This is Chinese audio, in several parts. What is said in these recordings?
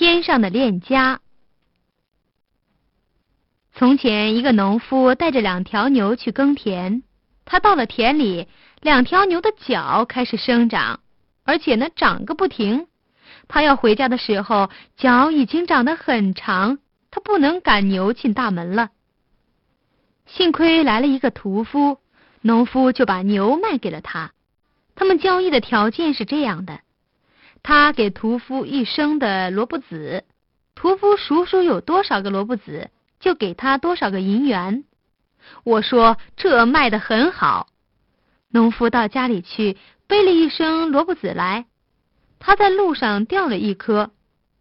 天上的链家。从前，一个农夫带着两条牛去耕田。他到了田里，两条牛的脚开始生长，而且呢，长个不停。他要回家的时候，脚已经长得很长，他不能赶牛进大门了。幸亏来了一个屠夫，农夫就把牛卖给了他。他们交易的条件是这样的：他给屠夫一升的萝卜籽，屠夫数数有多少个萝卜籽，就给他多少个银元。我说这卖的很好。农夫到家里去背了一升萝卜籽来，他在路上掉了一颗，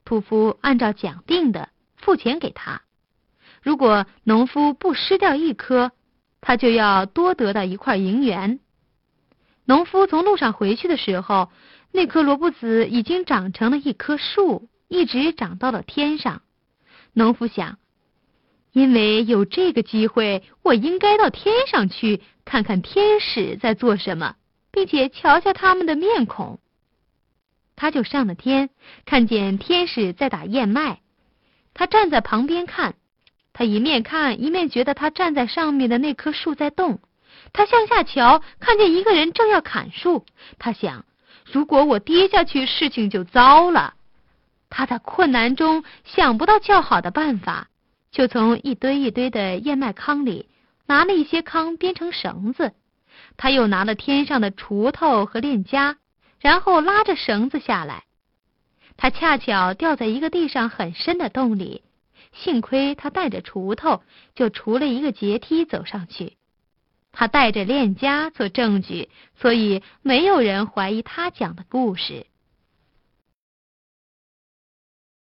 屠夫按照讲定的付钱给他。如果农夫不失掉一颗，他就要多得到一块银元。农夫从路上回去的时候，那颗萝卜籽已经长成了一棵树，一直长到了天上。农夫想。因为有这个机会，我应该到天上去看看天使在做什么，并且瞧瞧他们的面孔。他就上了天，看见天使在打燕麦。他站在旁边看，他一面看一面觉得他站在上面的那棵树在动。他向下瞧，看见一个人正要砍树。他想，如果我跌下去，事情就糟了。他在困难中想不到较好的办法。就从一堆一堆的燕麦糠里拿了一些糠编成绳子，他又拿了天上的锄头和链夹，然后拉着绳子下来。他恰巧掉在一个地上很深的洞里，幸亏他带着锄头，就锄了一个阶梯走上去。他带着链家做证据，所以没有人怀疑他讲的故事。